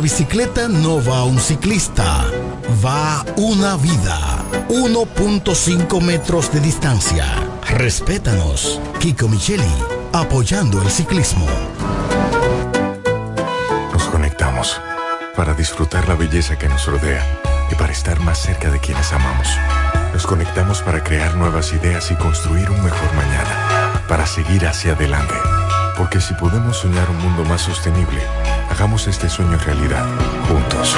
La bicicleta no va un ciclista, va una vida. 1.5 metros de distancia. Respétanos. Kiko Micheli, apoyando el ciclismo. Nos conectamos para disfrutar la belleza que nos rodea y para estar más cerca de quienes amamos. Nos conectamos para crear nuevas ideas y construir un mejor mañana, para seguir hacia adelante. Porque si podemos soñar un mundo más sostenible, hagamos este sueño realidad, juntos.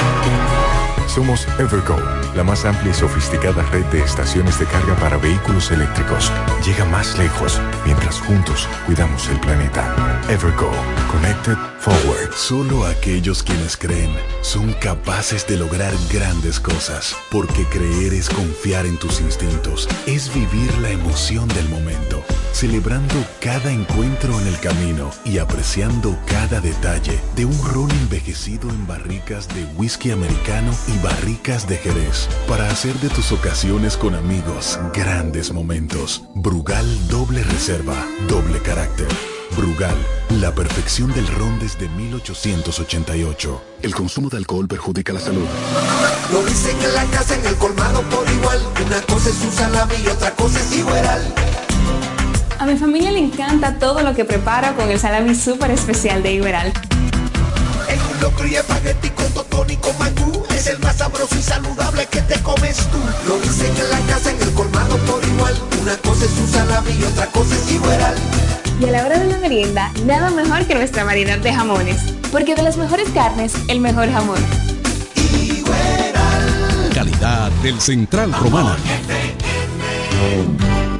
Somos Evergo, la más amplia y sofisticada red de estaciones de carga para vehículos eléctricos. Llega más lejos mientras juntos cuidamos el planeta. Evergo, Connected Forward. Solo aquellos quienes creen son capaces de lograr grandes cosas, porque creer es confiar en tus instintos, es vivir la emoción del momento, celebrando cada encuentro en el camino y apreciando cada detalle de un ron envejecido en barricas de whisky americano y barricas de Jerez, para hacer de tus ocasiones con amigos grandes momentos. Brugal doble reserva, doble carácter. Brugal, la perfección del ron desde 1888. El consumo de alcohol perjudica la salud. Lo dicen en la casa, en el colmado por igual. Una cosa es un salami y otra cosa es igual. A mi familia le encanta todo lo que preparo con el salami súper especial de Iberal. El locro y espagueti con totón y con mangú es el más sabroso y saludable que te comes tú. Lo dicen en la casa, en el colmado por igual. Una cosa es un salami y otra cosa es igual. Y a la hora de la merienda, nada mejor que nuestra variedad de jamones. Porque de las mejores carnes, el mejor jamón. Calidad del Central Romana.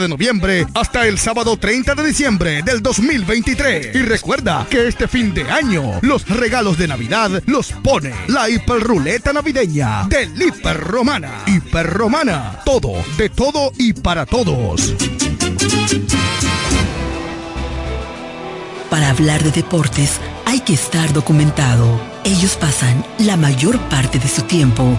de noviembre hasta el sábado 30 de diciembre del 2023. Y recuerda que este fin de año los regalos de Navidad los pone la hiperruleta navideña de Hiper Romana. Hiper Romana, todo, de todo y para todos. Para hablar de deportes hay que estar documentado. Ellos pasan la mayor parte de su tiempo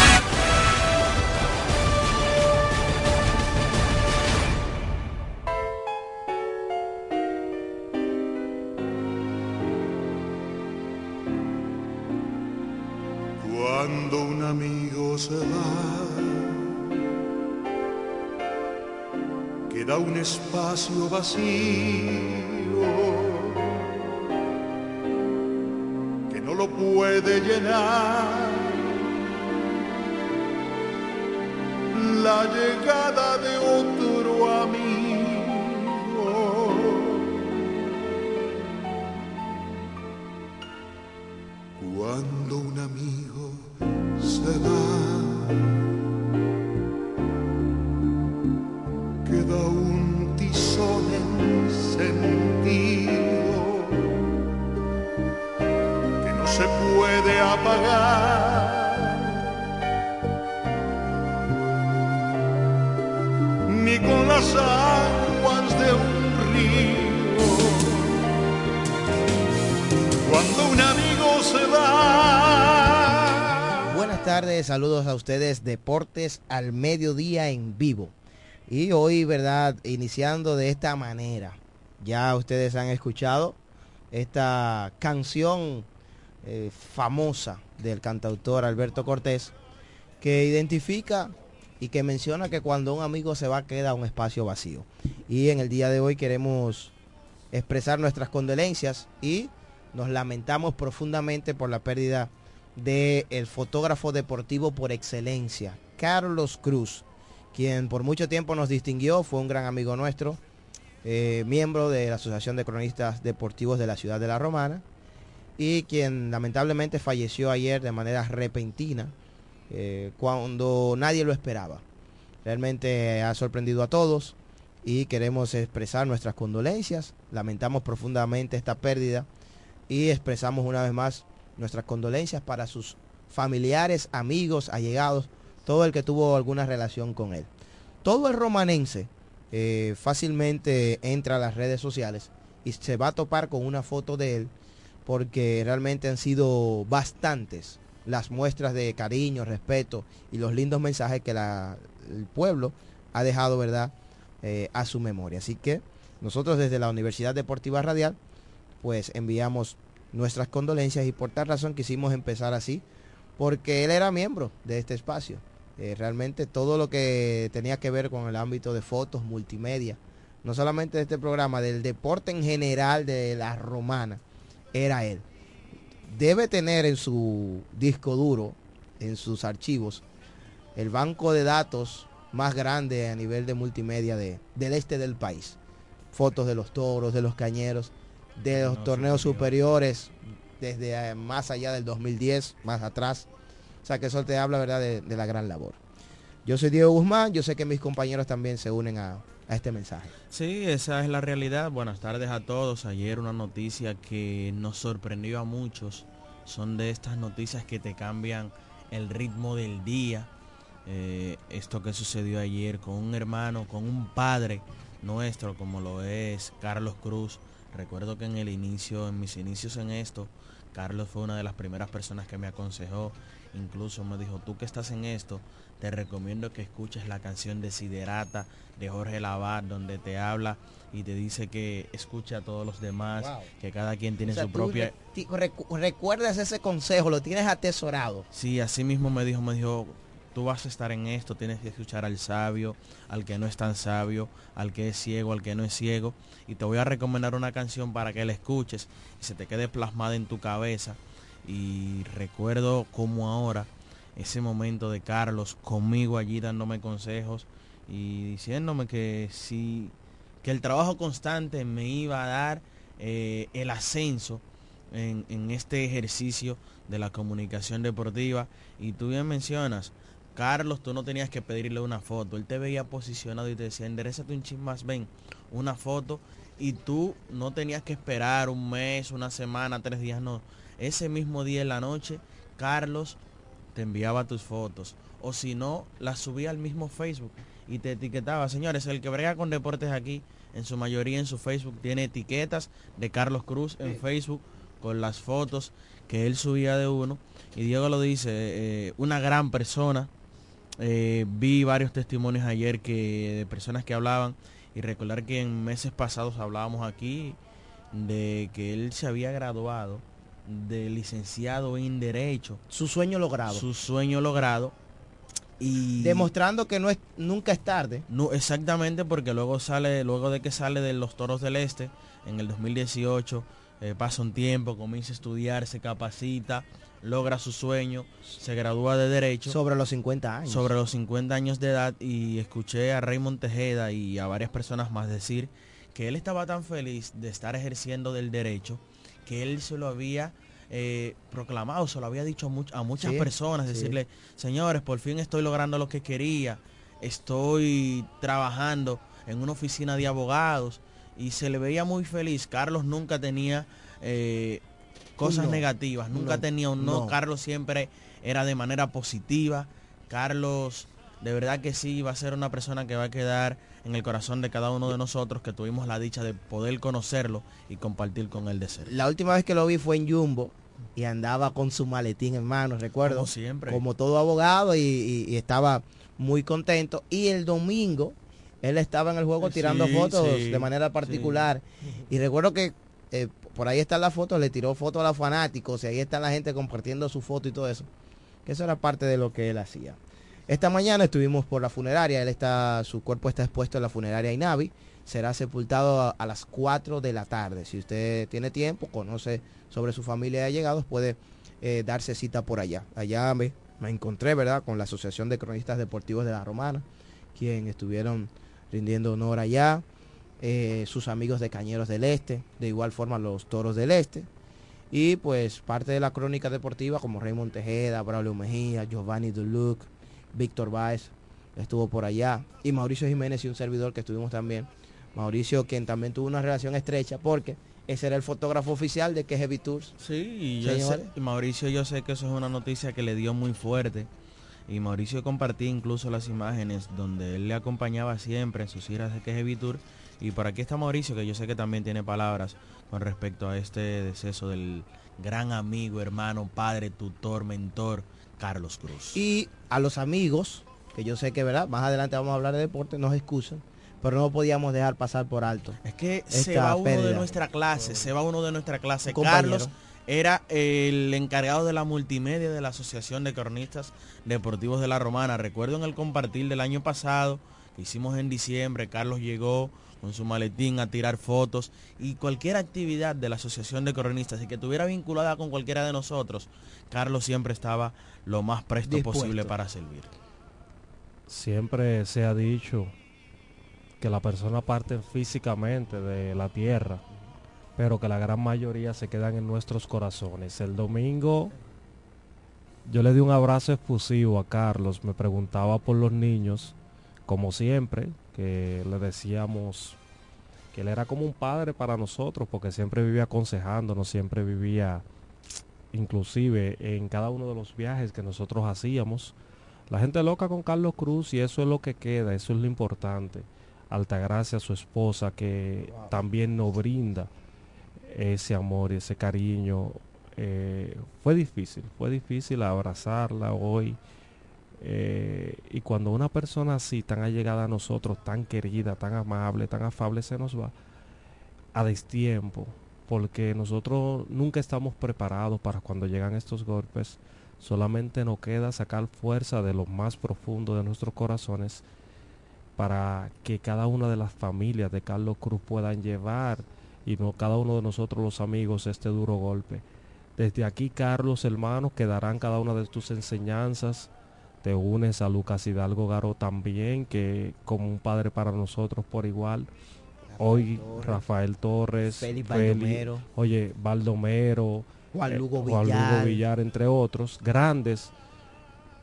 Espacio vacío que no lo puede llenar. Ustedes, Deportes al Mediodía en vivo. Y hoy, ¿verdad? Iniciando de esta manera. Ya ustedes han escuchado esta canción eh, famosa del cantautor Alberto Cortés, que identifica y que menciona que cuando un amigo se va queda un espacio vacío. Y en el día de hoy queremos expresar nuestras condolencias y nos lamentamos profundamente por la pérdida del el fotógrafo deportivo por excelencia, Carlos Cruz, quien por mucho tiempo nos distinguió, fue un gran amigo nuestro, eh, miembro de la Asociación de Cronistas Deportivos de la Ciudad de La Romana, y quien lamentablemente falleció ayer de manera repentina, eh, cuando nadie lo esperaba. Realmente ha sorprendido a todos y queremos expresar nuestras condolencias, lamentamos profundamente esta pérdida y expresamos una vez más nuestras condolencias para sus familiares, amigos, allegados, todo el que tuvo alguna relación con él. Todo el romanense eh, fácilmente entra a las redes sociales y se va a topar con una foto de él porque realmente han sido bastantes las muestras de cariño, respeto y los lindos mensajes que la, el pueblo ha dejado, ¿verdad?, eh, a su memoria. Así que nosotros desde la Universidad Deportiva Radial, pues enviamos nuestras condolencias y por tal razón quisimos empezar así, porque él era miembro de este espacio. Eh, realmente todo lo que tenía que ver con el ámbito de fotos, multimedia, no solamente de este programa, del deporte en general de la romana, era él. Debe tener en su disco duro, en sus archivos, el banco de datos más grande a nivel de multimedia de, del este del país. Fotos de los toros, de los cañeros, de los torneos superiores, desde eh, más allá del 2010, más atrás. O sea que eso te habla, ¿verdad?, de, de la gran labor. Yo soy Diego Guzmán, yo sé que mis compañeros también se unen a, a este mensaje. Sí, esa es la realidad. Buenas tardes a todos. Ayer una noticia que nos sorprendió a muchos. Son de estas noticias que te cambian el ritmo del día. Eh, esto que sucedió ayer con un hermano, con un padre nuestro como lo es Carlos Cruz. Recuerdo que en el inicio, en mis inicios en esto, Carlos fue una de las primeras personas que me aconsejó. Incluso me dijo, tú que estás en esto, te recomiendo que escuches la canción Desiderata de Jorge Lavar, donde te habla y te dice que escucha a todos los demás, Wow. que cada quien tiene O sea, su propia... recu- recuerdas ese consejo, lo tienes atesorado. Sí, así mismo me dijo, me dijo, tú vas a estar en esto, tienes que escuchar al sabio, al que no es tan sabio, al que es ciego, al que no es ciego. Y te voy a recomendar una canción para que la escuches y se te quede plasmada en tu cabeza. Y recuerdo como ahora ese momento de Carlos conmigo allí dándome consejos y diciéndome que si que el trabajo constante me iba a dar eh, el ascenso en, en este ejercicio de la comunicación deportiva. Y tú bien mencionas, Carlos, tú no tenías que pedirle una foto. Él te veía posicionado y te decía, enderezate un chin más, ven, una foto. Y tú no tenías que esperar un mes, una semana, tres días, no. Ese mismo día en la noche, Carlos te enviaba tus fotos. O si no, las subía al mismo Facebook y te etiquetaba. Señores, el que brega con deportes aquí, en su mayoría en su Facebook, tiene etiquetas de Carlos Cruz en Facebook con las fotos que él subía de uno. Y Diego lo dice, eh, una gran persona. Eh, vi varios testimonios ayer que de personas que hablaban y recordar que en meses pasados hablábamos aquí de que él se había graduado de licenciado en derecho. Su sueño logrado. Su sueño logrado. Y demostrando que no es nunca es tarde. No, exactamente porque luego sale luego de que sale de los Toros del Este en el 2018 eh, pasa un tiempo, comienza a estudiar, se capacita, logra su sueño, se gradúa de Derecho. Sobre los 50 años. Sobre los 50 años de edad y escuché a Raymond Tejeda y a varias personas más decir que él estaba tan feliz de estar ejerciendo del derecho que él se lo había eh, proclamado, se lo había dicho a, muchas personas, decirle, señores, por fin estoy logrando lo que quería, estoy trabajando en una oficina de abogados y se le veía muy feliz. Carlos nunca tenía eh, cosas negativas, nunca tenía un no. Carlos siempre era de manera positiva. Carlos de verdad que sí va a ser una persona que va a quedar en el corazón de cada uno de nosotros que tuvimos la dicha de poder conocerlo y compartir con él de ser. La última vez que lo vi fue en Jumbo y andaba con su maletín en mano, recuerdo. Como siempre. Como todo abogado y, estaba muy contento. Y el domingo él estaba en el juego tirando fotos de manera particular. Y recuerdo que eh, por ahí está la foto, le tiró fotos a los fanáticos y ahí está la gente compartiendo su foto y todo eso. Que eso era parte de lo que él hacía. Esta mañana estuvimos por la funeraria, él está, su cuerpo está expuesto en la funeraria Inavi, será sepultado a, las 4 de la tarde. Si usted tiene tiempo, conoce sobre su familia de allegados, puede eh, darse cita por allá. Allá me, me encontré, ¿verdad?, con la Asociación de Cronistas Deportivos de la Romana, quien estuvieron rindiendo honor allá. Eh, sus amigos de Cañeros del Este, de igual forma los Toros del Este. Y pues parte de la crónica deportiva como Raymond Tejeda, Braulio Mejía, Giovanni Duluc, Víctor Báez estuvo por allá. Y Mauricio Jiménez y un servidor que estuvimos también. Mauricio quien también tuvo una relación estrecha porque ese era el fotógrafo oficial de que Heavy Tours. Sí, y Mauricio yo sé que eso es una noticia que le dio muy fuerte y Mauricio compartía incluso las imágenes donde él le acompañaba siempre en sus giras de Queje Tour. Y por aquí está Mauricio, que yo sé que también tiene palabras con respecto a este deceso del gran amigo, hermano, padre, tutor, mentor, Carlos Cruz. Y a los amigos, que yo sé que, ¿verdad? Más adelante vamos a hablar de deporte, nos excusan, pero no podíamos dejar pasar por alto. Es que se va uno de nuestra clase, se va uno de nuestra clase. Carlos era el encargado de la multimedia de la Asociación de Cronistas Deportivos de la Romana. Recuerdo en el compartir del año pasado, que hicimos en diciembre, Carlos llegó con su maletín a tirar fotos y cualquier actividad de la Asociación de Cronistas y que estuviera vinculada con cualquiera de nosotros, Carlos siempre estaba lo más presto posible para servir. Siempre se ha dicho que la persona parte físicamente de la tierra pero que la gran mayoría se quedan en nuestros corazones. El domingo yo le di un abrazo efusivo a Carlos, me preguntaba por los niños, como siempre, que le decíamos que él era como un padre para nosotros, porque siempre vivía aconsejándonos, siempre vivía inclusive en cada uno de los viajes que nosotros hacíamos. La gente loca con Carlos Cruz y eso es lo que queda, eso es lo importante. Altagracia, su esposa, que también nos brinda ese amor y ese cariño. Eh, fue difícil, fue difícil abrazarla hoy. Eh, y cuando una persona así, tan allegada a nosotros, tan querida, tan amable, tan afable, se nos va a destiempo, porque nosotros nunca estamos preparados para cuando llegan estos golpes, Solamente nos queda sacar fuerza de lo más profundo de nuestros corazones para que cada una de las familias de Carlos Cruz puedan llevar y no cada uno de nosotros los amigos este duro golpe. Desde aquí, Carlos, hermanos, quedarán cada una de tus enseñanzas. Te unes a Lucas Hidalgo Garo también, que como un padre para nosotros por igual. Hoy Rafael Torres, Félix Baldomero. oye, Baldomero, Juan eh, Lugo Juan Lugo Villar. Villar, entre otros, grandes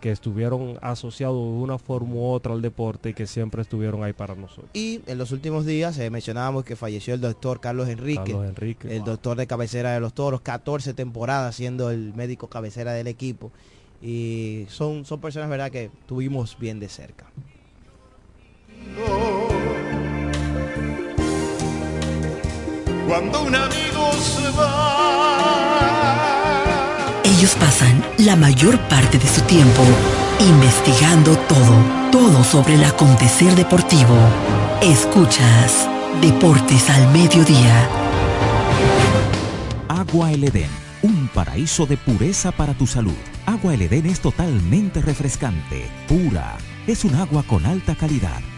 que estuvieron asociados de una forma u otra al deporte y que siempre estuvieron ahí para nosotros. Y en los últimos días eh, mencionábamos que falleció el doctor Carlos Enrique, Carlos Enrique. el doctor de cabecera de los toros, 14 temporadas siendo el médico cabecera del equipo. Y son, son personas, ¿verdad?, que tuvimos bien de cerca. Cuando un amigo se va. Ellos pasan la mayor parte de su tiempo investigando todo, todo sobre el acontecer deportivo. Escuchas Deportes al Mediodía. Agua El Edén, un paraíso de pureza para tu salud. Agua El Edén es totalmente refrescante, pura. Es un agua con alta calidad,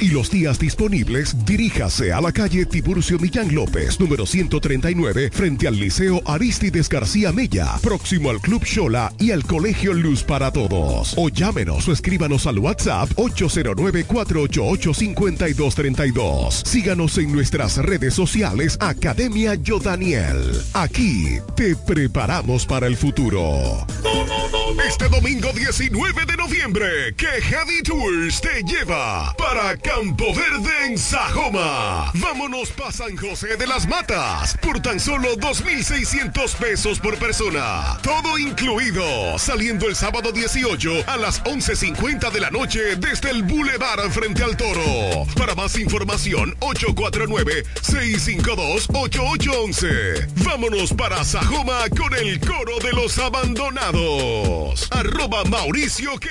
y los días disponibles, diríjase a la calle Tiburcio Millán López, número 139, frente al Liceo Aristides García Mella, próximo al Club Shola y al Colegio Luz para Todos. O llámenos o escríbanos al WhatsApp 809-488-5232. Síganos en nuestras redes sociales Academia Yodaniel. Aquí te preparamos para el futuro. Este domingo 19 de noviembre, que Heavy Tours te lleva para Campo Verde en Sajoma. Vámonos para San José de las Matas por tan solo 2.600 pesos por persona. Todo incluido, saliendo el sábado 18 a las 11.50 de la noche desde el Boulevard frente al Toro. Para más información, 849-652-8811. Vámonos para Sajoma con el coro de los abandonados. Arroba Mauricio que.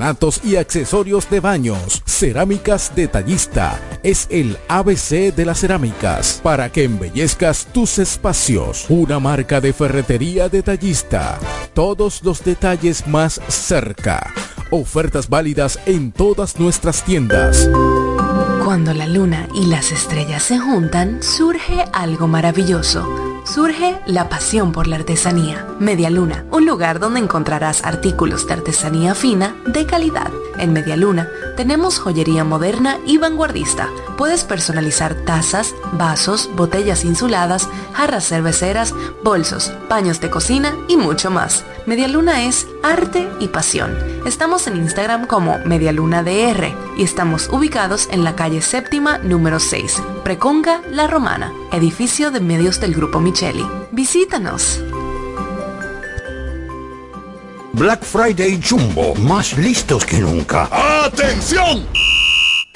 y accesorios de baños. Cerámicas Detallista es el ABC de las cerámicas para que embellezcas tus espacios. Una marca de ferretería detallista. Todos los detalles más cerca. Ofertas válidas en todas nuestras tiendas. Cuando la luna y las estrellas se juntan, surge algo maravilloso. Surge la pasión por la artesanía. Media Luna, un lugar donde encontrarás artículos de artesanía fina de calidad. En Media Luna tenemos joyería moderna y vanguardista. Puedes personalizar tazas, vasos, botellas insuladas, jarras cerveceras, bolsos, paños de cocina y mucho más. Medialuna es arte y pasión. Estamos en Instagram como MedialunaDR y estamos ubicados en la calle séptima número 6, Preconga La Romana, edificio de medios del Grupo Micheli. Visítanos. Black Friday Jumbo, más listos que nunca. ¡Atención!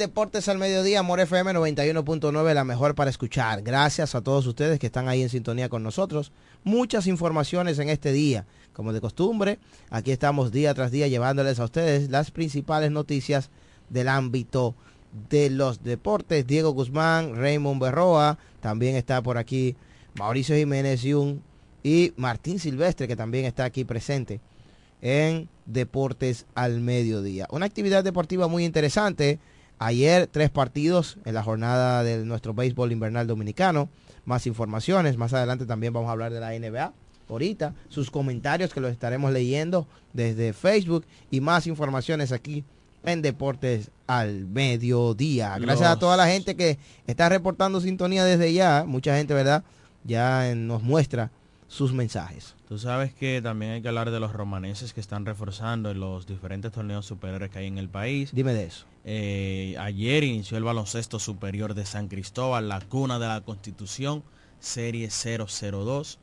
Deportes al Mediodía, Amor FM 91.9, la mejor para escuchar. Gracias a todos ustedes que están ahí en sintonía con nosotros. Muchas informaciones en este día. Como de costumbre, aquí estamos día tras día llevándoles a ustedes las principales noticias del ámbito de los deportes. Diego Guzmán, Raymond Berroa, también está por aquí Mauricio Jiménez Yun y Martín Silvestre, que también está aquí presente en Deportes al Mediodía. Una actividad deportiva muy interesante. Ayer tres partidos en la jornada de nuestro béisbol invernal dominicano. Más informaciones. Más adelante también vamos a hablar de la NBA. Ahorita sus comentarios que los estaremos leyendo desde Facebook y más informaciones aquí en Deportes al Mediodía. Gracias a toda la gente que está reportando sintonía desde ya. Mucha gente, ¿verdad? Ya nos muestra sus mensajes. Tú sabes que también hay que hablar de los romaneses que están reforzando en los diferentes torneos superiores que hay en el país. Dime de eso. Eh, ayer inició el baloncesto superior de San Cristóbal, la cuna de la Constitución, serie 002.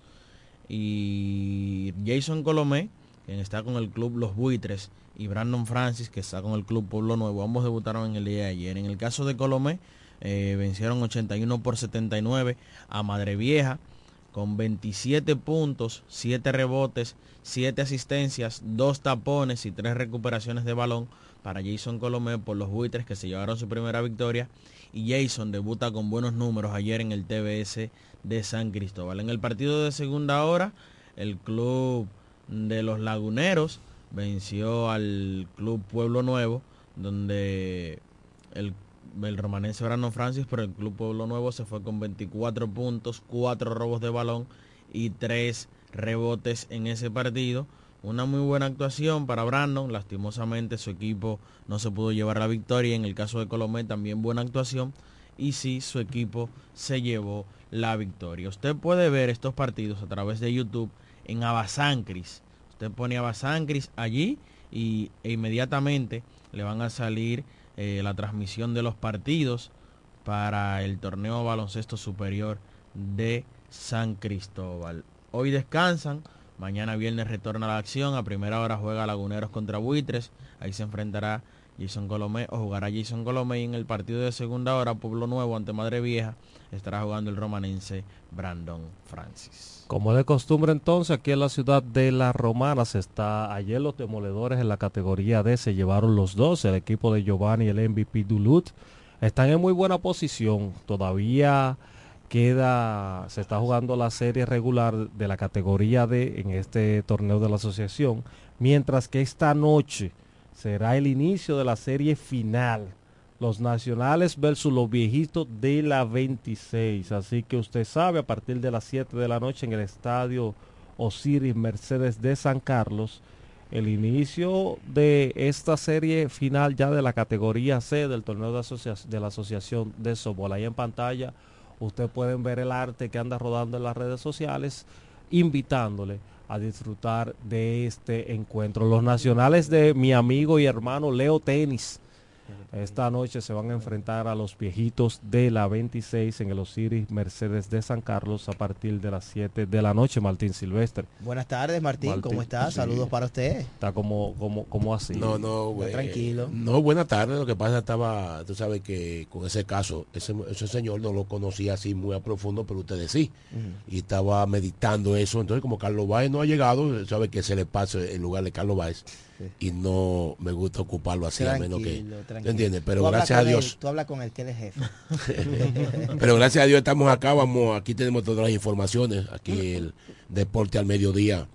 Y Jason Colomé, quien está con el club Los Buitres, y Brandon Francis, que está con el club Pueblo Nuevo, ambos debutaron en el día de ayer. En el caso de Colomé, eh, vencieron 81 por 79 a Madre Vieja con 27 puntos, 7 rebotes, 7 asistencias, 2 tapones y 3 recuperaciones de balón para Jason Colomé por los buitres que se llevaron su primera victoria. Y Jason debuta con buenos números ayer en el TBS de San Cristóbal. En el partido de segunda hora, el club de los laguneros venció al club Pueblo Nuevo, donde el, el romanense Brandon Francis, pero el club Pueblo Nuevo se fue con 24 puntos, 4 robos de balón y 3 rebotes en ese partido. Una muy buena actuación para Brandon. Lastimosamente su equipo no se pudo llevar la victoria. En el caso de Colomé también buena actuación. Y sí, su equipo se llevó la victoria. Usted puede ver estos partidos a través de YouTube en Abasancris. Usted pone Abasancris allí y, e inmediatamente le van a salir eh, la transmisión de los partidos para el torneo baloncesto superior de San Cristóbal. Hoy descansan, mañana viernes retorna la acción, a primera hora juega Laguneros contra Buitres, ahí se enfrentará Jason Colomé o jugará Jason Colomé en el partido de segunda hora Pueblo Nuevo ante Madre Vieja estará jugando el romanense Brandon Francis. Como de costumbre entonces, aquí en la ciudad de La Romana se está, ayer los demoledores en la categoría D se llevaron los dos, el equipo de Giovanni y el MVP Duluth están en muy buena posición, todavía queda, se está jugando la serie regular de la categoría D en este torneo de la asociación, mientras que esta noche será el inicio de la serie final. Los nacionales versus los viejitos de la 26. Así que usted sabe, a partir de las 7 de la noche en el estadio Osiris Mercedes de San Carlos, el inicio de esta serie final ya de la categoría C del torneo de, la Asociación de Softball. Ahí en pantalla Ustedes pueden ver el arte que anda rodando en las redes sociales, invitándole a disfrutar de este encuentro. Los nacionales de mi amigo y hermano Leo Tenis esta noche se van a enfrentar a los viejitos de la 26 en el Osiris Mercedes de San Carlos a partir de las 7 de la noche, Martín Silvestre. Buenas tardes, Martín, ¿cómo estás? Saludos para usted. Está como, como, como así. No, no, güey. Tranquilo. No, buenas tardes. Lo que pasa estaba, tú sabes que con ese caso, ese, ese señor no lo conocía así muy a profundo, pero ustedes sí. Y estaba meditando eso. Entonces, como Carlos Báez no ha llegado, sabe que se le pasa en lugar de Carlos Báez y no me gusta ocuparlo así a menos que entiendes pero gracias a Dios tú hablas con el que es jefe. Pero gracias a Dios estamos acá vamos aquí tenemos todas las informaciones aquí el deporte al mediodía.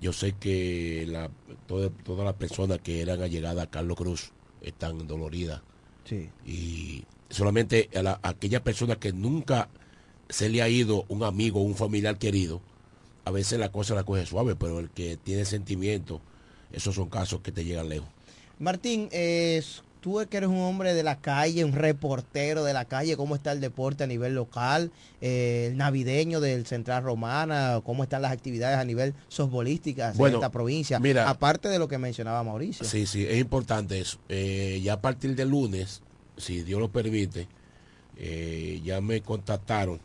Yo sé que la, todas las personas que eran allegadas a Carlos Cruz están doloridas. Sí. y solamente a, la, aquellas personas que nunca se le ha ido un amigo un familiar querido a veces la cosa la coge suave pero el que tiene sentimiento esos son casos que te llegan lejos. Martín, eh, tú que eres un hombre de la calle, un reportero de la calle, ¿cómo está el deporte a nivel local? Eh, el navideño del Central Romana, ¿cómo están las actividades a nivel softbolística en esta provincia? Mira, aparte de lo que mencionaba Mauricio. Sí, sí, es importante eso. Eh, ya a partir del lunes, si Dios lo permite, ya me contactaron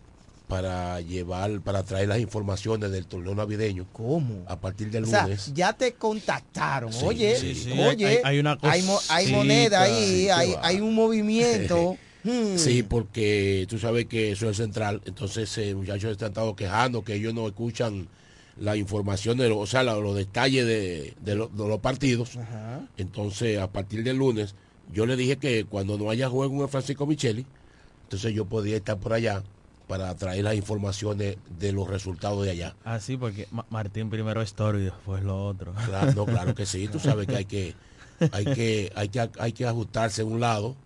para llevar, para traer las informaciones del torneo navideño. ¿Cómo? A partir del lunes. ya te contactaron. oye, oye, hay, una hay, moneda ahí, hay, un movimiento. Hmm. Sí, porque tú sabes que eso es central. Entonces, eh, muchachos han estado quejando que ellos no escuchan la información, de o sea, los detalles de, los partidos. Entonces, a partir del lunes, yo le dije que cuando no haya juego en Francisco Micheli, entonces yo podía estar por allá para traer las informaciones de los resultados de allá. Ah, sí, porque Martín primero es toro y después lo otro. Claro, no, claro que sí. Tú sabes que hay que, hay que, hay que, hay que ajustarse en un lado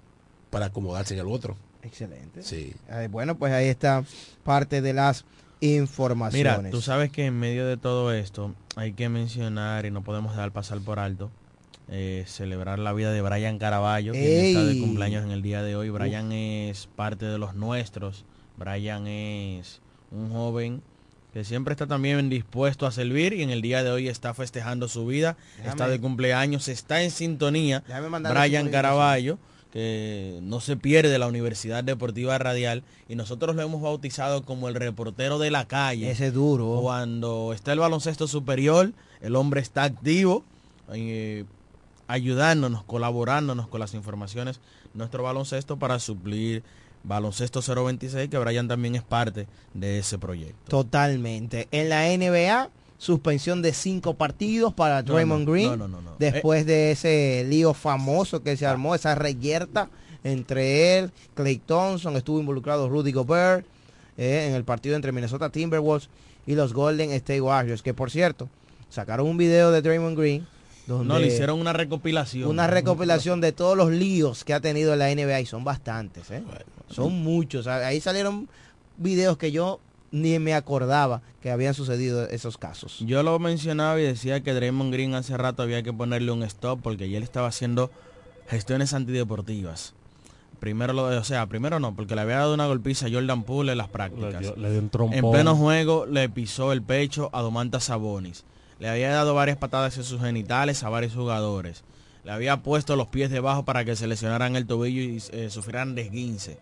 para acomodarse en el otro. Excelente. Sí. bueno, pues ahí está parte de las informaciones. Mira, tú sabes que en medio de todo esto hay que mencionar y no podemos dejar pasar por alto eh, celebrar la vida de Brian Caraballo, que está de cumpleaños en el día de hoy. Brian es parte de los nuestros Brian es un joven que siempre está también dispuesto a servir y en el día de hoy está festejando su vida, está de cumpleaños, está en sintonía. Brian Caraballo, que no se pierde la Universidad Deportiva Radial y nosotros lo hemos bautizado como el reportero de la calle. Ese duro. Cuando está el baloncesto superior, el hombre está activo, eh, ayudándonos, colaborándonos con las informaciones, nuestro baloncesto para suplir Baloncesto 026, que Brian también es parte de ese proyecto. Totalmente. En la NBA, suspensión de cinco partidos para Draymond Green. después eh, de ese lío famoso que se armó, esa reyerta entre él, Clay Thompson, estuvo involucrado Rudy Gobert eh, en el partido entre Minnesota Timberwolves y los Golden State Warriors, que por cierto, sacaron un video de Draymond Green no, le hicieron una recopilación. Una recopilación de todos los líos que ha tenido la NBA y son bastantes, ¿eh? Son muchos. Ahí salieron videos que yo ni me acordaba que habían sucedido esos casos. Yo lo mencionaba y decía que Draymond Green hace rato había que ponerle un stop porque ya él estaba haciendo gestiones antideportivas. Primero lo o sea, primero no, porque le había dado una golpiza a Jordan Poole en las prácticas. en pleno juego le pisó el pecho a Domantas Sabonis le había dado varias patadas en sus genitales a varios jugadores. Le había puesto los pies debajo para que se lesionaran el tobillo y eh, sufrieran desguince.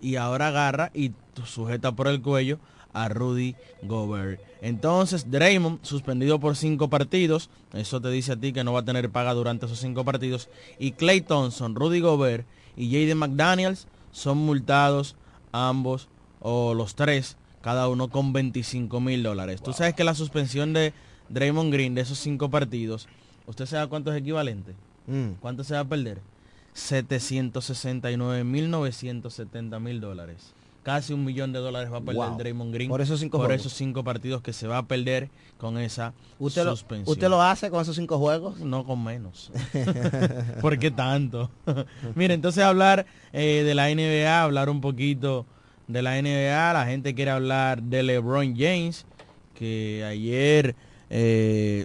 Y ahora agarra y sujeta por el cuello a Rudy Gobert. Entonces, Draymond, suspendido por cinco partidos, eso te dice a ti que no va a tener paga durante esos cinco partidos. Y Clay Thompson, Rudy Gobert y Jaden McDaniels son multados ambos o los tres, cada uno con 25 mil dólares. Tú sabes que la suspensión de Draymond Green de esos cinco partidos, ¿usted sabe cuánto es equivalente? Mm. ¿Cuánto se va a perder? 769.970 mil dólares. Casi un millón de dólares va a perder Wow. Draymond Green Por esos cinco por juegos. esos cinco partidos que se va a perder con esa ¿Usted lo, suspensión. ¿Usted lo hace con esos cinco juegos? No, con menos. ¿Por qué tanto? Mire, entonces hablar eh, de la NBA, hablar un poquito de la NBA. La gente quiere hablar de LeBron James, que ayer eh,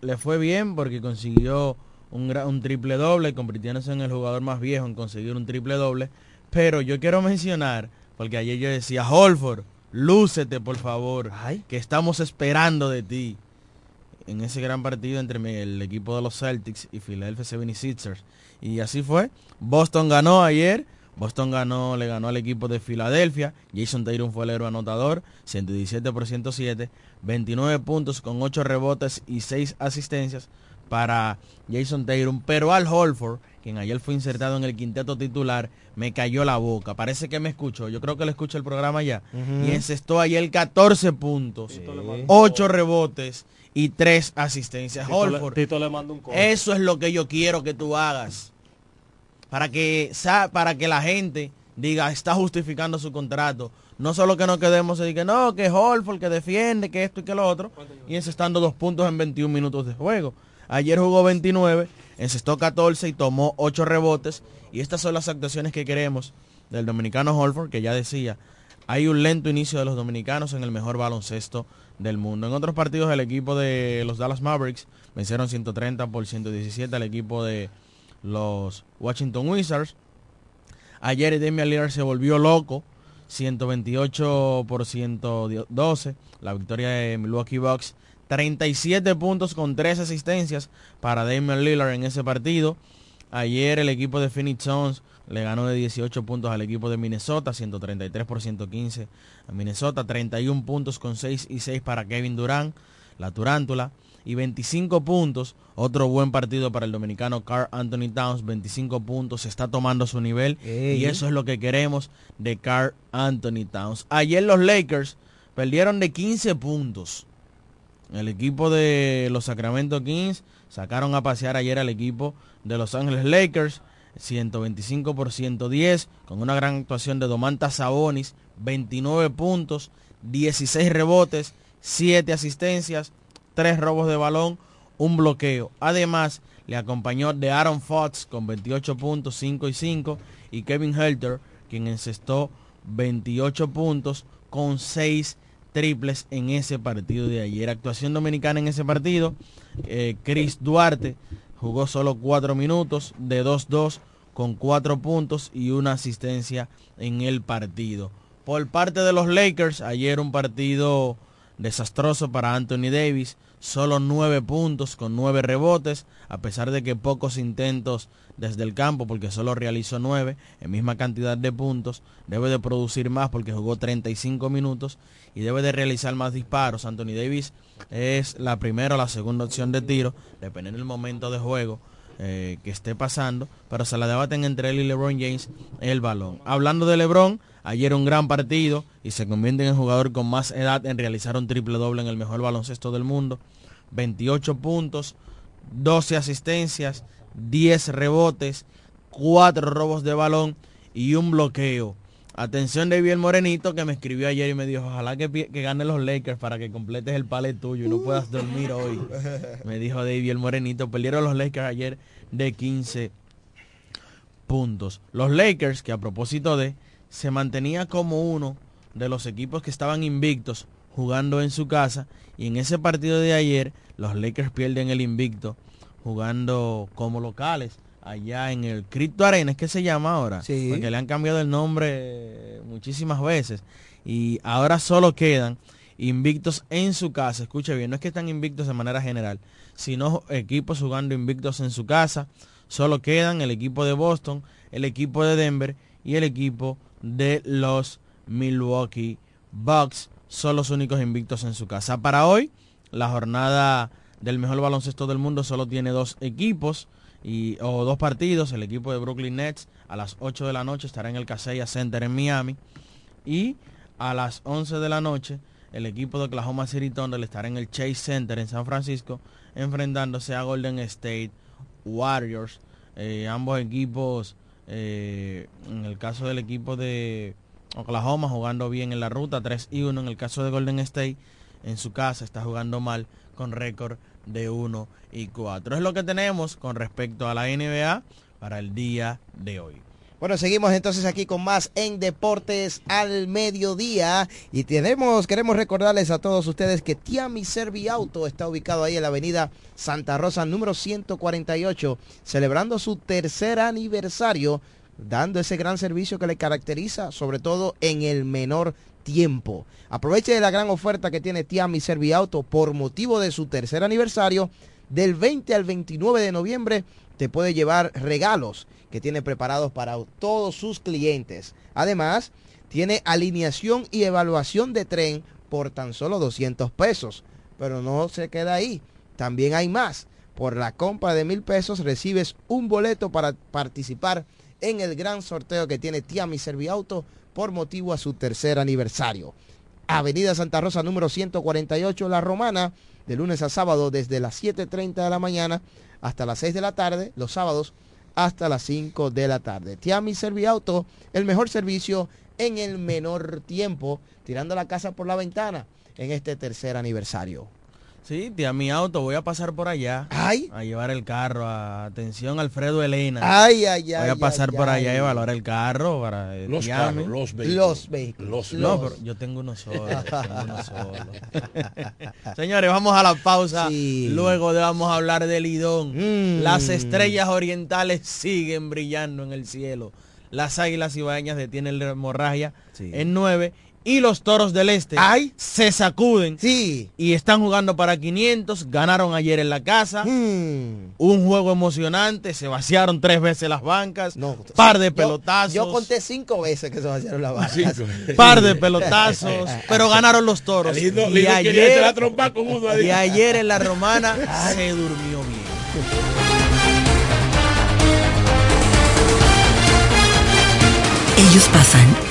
le fue bien porque consiguió un, triple doble, convirtiéndose en el jugador más viejo en conseguir un triple doble. Pero yo quiero mencionar, porque ayer yo decía, Holford, lúcete por favor, que estamos esperando de ti en ese gran partido entre el equipo de los Celtics y Philadelphia 76ers. Y así fue. Boston ganó ayer. Boston ganó, le ganó al equipo de Filadelfia. Jason Tatum fue el héroe anotador. 117 por 107. 29 puntos con 8 rebotes y 6 asistencias para Jason Tatum. Pero Al Holford, quien ayer fue insertado en el quinteto titular, me cayó la boca. Parece que me escuchó. Yo creo que le escucho el programa ya. Y encestó ayer 14 puntos, 8 rebotes y 3 asistencias. Tito le- Holford, Tito le manda un corte. eso es lo que yo quiero que tú hagas. Para que, sa- para que la gente diga, está justificando su contrato. No solo que nos quedemos y que no, que Holford, que defiende, que esto y que lo otro. Y encestando dos puntos en 21 minutos de juego. Ayer jugó 29, encestó 14 y tomó 8 rebotes. Y estas son las actuaciones que queremos del dominicano Holford, que ya decía, hay un lento inicio de los dominicanos en el mejor baloncesto del mundo. En otros partidos el equipo de los Dallas Mavericks vencieron 130 por 117 al equipo de los Washington Wizards. Ayer Damian Lillard se volvió loco, 128 por 112, la victoria de Milwaukee Bucks. 37 puntos con 3 asistencias para Damian Lillard en ese partido. Ayer el equipo de Phoenix Suns le ganó de 18 puntos al equipo de Minnesota, 133 por 115 a Minnesota, 31 puntos con 6 y 6 para Kevin Durant, la Turántula, y 25 puntos, otro buen partido para el dominicano Carl Anthony Towns, 25 puntos, está tomando su nivel Ey. y eso es lo que queremos de Carl Anthony Towns. Ayer los Lakers perdieron de 15 puntos. El equipo de los Sacramento Kings sacaron a pasear ayer al equipo de Los Ángeles Lakers, 125 por 110, con una gran actuación de Domantas Sabonis, 29 puntos, 16 rebotes, 7 asistencias, 3 robos de balón, un bloqueo. Además, le acompañó de Aaron Fox con 28 puntos, 5 y 5, y Kevin Helter, quien encestó 28 puntos con 6 triples en ese partido de ayer. Actuación dominicana en ese partido. eh, Chris Duarte jugó solo 4 minutos de 2-2 con 4 puntos y una asistencia en el partido. Por parte de los Lakers, ayer un partido desastroso para Anthony Davis. Solo 9 puntos con 9 rebotes, a pesar de que pocos intentos desde el campo, porque solo realizó 9, en misma cantidad de puntos. Debe de producir más porque jugó 35 minutos y debe de realizar más disparos. Anthony Davis es la primera o la segunda opción de tiro, dependiendo del momento de juego eh, que esté pasando, pero se la debaten entre él y LeBron James el balón. Hablando de LeBron, ayer un gran partido y se convierte en el jugador con más edad en realizar un triple doble en el mejor baloncesto del mundo. 28 puntos, 12 asistencias, 10 rebotes, 4 robos de balón y un bloqueo. Atención de el Morenito que me escribió ayer y me dijo, ojalá que, que gane los Lakers para que completes el palet tuyo y no puedas dormir hoy. Me dijo David el Morenito, perdieron los Lakers ayer de 15 puntos. Los Lakers, que a propósito de, se mantenía como uno de los equipos que estaban invictos jugando en su casa y en ese partido de ayer los Lakers pierden el invicto jugando como locales allá en el Crypto Arena, es que se llama ahora, Sí. porque le han cambiado el nombre eh, muchísimas veces y ahora solo quedan invictos en su casa, escuche bien, no es que están invictos de manera general, sino equipos jugando invictos en su casa, solo quedan el equipo de Boston, el equipo de Denver y el equipo de los Milwaukee Bucks son los únicos invictos en su casa. Para hoy, la jornada del mejor baloncesto del mundo solo tiene dos equipos y, o dos partidos. El equipo de Brooklyn Nets a las 8 de la noche estará en el Casella Center en Miami. Y a las 11 de la noche el equipo de Oklahoma City Thunder estará en el Chase Center en San Francisco enfrentándose a Golden State Warriors. Eh, ambos equipos, eh, en el caso del equipo de Oklahoma jugando bien en la ruta 3 y 1, en el caso de Golden State en su casa está jugando mal con récord de 1 y 4. Es lo que tenemos con respecto a la NBA para el día de hoy. Bueno, seguimos entonces aquí con más en Deportes al Mediodía y tenemos, queremos recordarles a todos ustedes que Tiami Servi Auto está ubicado ahí en la avenida Santa Rosa número 148, celebrando su tercer aniversario, dando ese gran servicio que le caracteriza, sobre todo en el menor tiempo. Aproveche de la gran oferta que tiene Tiami Servi Auto por motivo de su tercer aniversario, del 20 al 29 de noviembre te puede llevar regalos que tiene preparados para todos sus clientes. Además, tiene alineación y evaluación de tren por tan solo 200 pesos. Pero no se queda ahí. También hay más. Por la compra de mil pesos recibes un boleto para participar en el gran sorteo que tiene Tiami Serviauto por motivo a su tercer aniversario. Avenida Santa Rosa número 148 La Romana, de lunes a sábado desde las 7.30 de la mañana hasta las 6 de la tarde, los sábados hasta las 5 de la tarde. Tiami Serviauto, el mejor servicio en el menor tiempo, tirando la casa por la ventana en este tercer aniversario. Sí, tía, mi auto, voy a pasar por allá. Ay. A llevar el carro. atención, Alfredo Elena. Ay, ay, ay. Voy a pasar por allá y evaluar el carro para. Eh, los carros, los vehículos. Los vehículos. no, pero yo tengo uno solo. Señores, vamos a la pausa. Luego vamos a hablar del Lidón. Mm. Las estrellas orientales siguen brillando en el cielo. Las águilas ibaeñas detienen la hemorragia en 9 y los Toros del Este se sacuden sí. y están jugando para 500, ganaron ayer en la casa, hmm. un juego emocionante, se vaciaron tres veces las bancas, par de pelotazos. Yo, conté cinco veces que se vaciaron las bancas. par de pelotazos, pero ganaron los Toros. y, ayer, y ayer en la Romana se durmió bien. Ellos pasan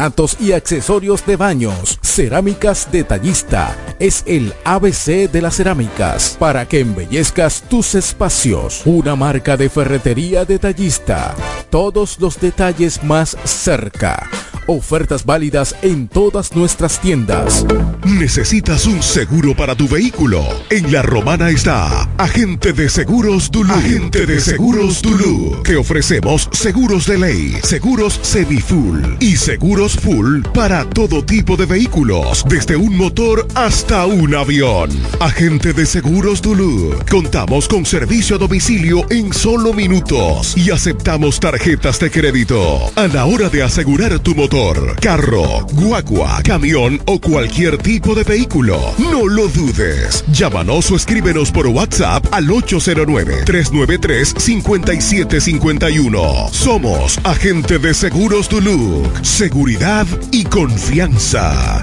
porcelanatos y accesorios de baños. Cerámicas Detallista es el ABC de las cerámicas para que embellezcas tus espacios. Una marca de ferretería detallista. Todos los detalles más cerca. Ofertas válidas en todas nuestras tiendas. ¿Necesitas un seguro para tu vehículo? En La Romana está Agente de Seguros Dulu. Agente de Seguros Dulu. Que ofrecemos seguros de ley, seguros semi-full y seguros full para todo tipo de vehículos, desde un motor hasta un avión. Agente de Seguros Dulu. Contamos con servicio a domicilio en solo minutos y aceptamos tarjetas de crédito. A la hora de asegurar tu motor. Carro, guagua, camión o cualquier tipo de vehículo. No lo dudes. Llámanos o escríbenos por WhatsApp al 809-393-5751. Somos agente de seguros Duluc. Seguridad y confianza.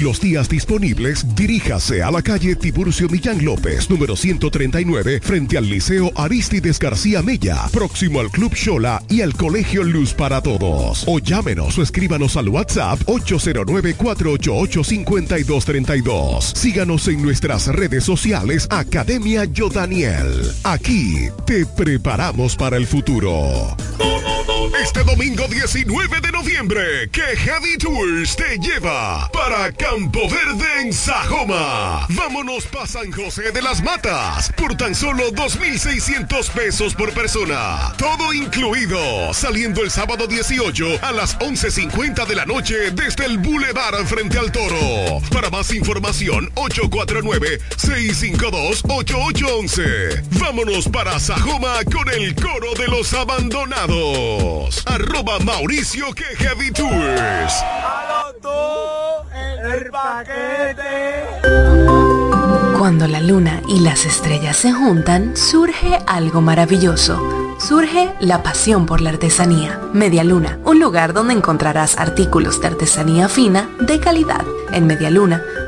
los días disponibles, diríjase a la calle Tiburcio Millán López, número 139, frente al Liceo Aristides García Mella, próximo al Club Shola y al Colegio Luz para Todos. O llámenos o escríbanos al WhatsApp 809-488-5232. Síganos en nuestras redes sociales Academia Yodaniel. Aquí te preparamos para el futuro. Este domingo 19 de noviembre, que Heavy Tours te lleva para Campo Verde en Sajoma. Vámonos para San José de las Matas por tan solo 2.600 pesos por persona. Todo incluido, saliendo el sábado 18 a las 11.50 de la noche desde el Boulevard frente al Toro. Para más información, 849-652-8811. Vámonos para Sajoma con el coro de los abandonados. Arroba Mauricio que Heavy Tours. Cuando la luna y las estrellas se juntan, surge algo maravilloso. Surge la pasión por la artesanía. Media Luna, un lugar donde encontrarás artículos de artesanía fina de calidad. En Media Luna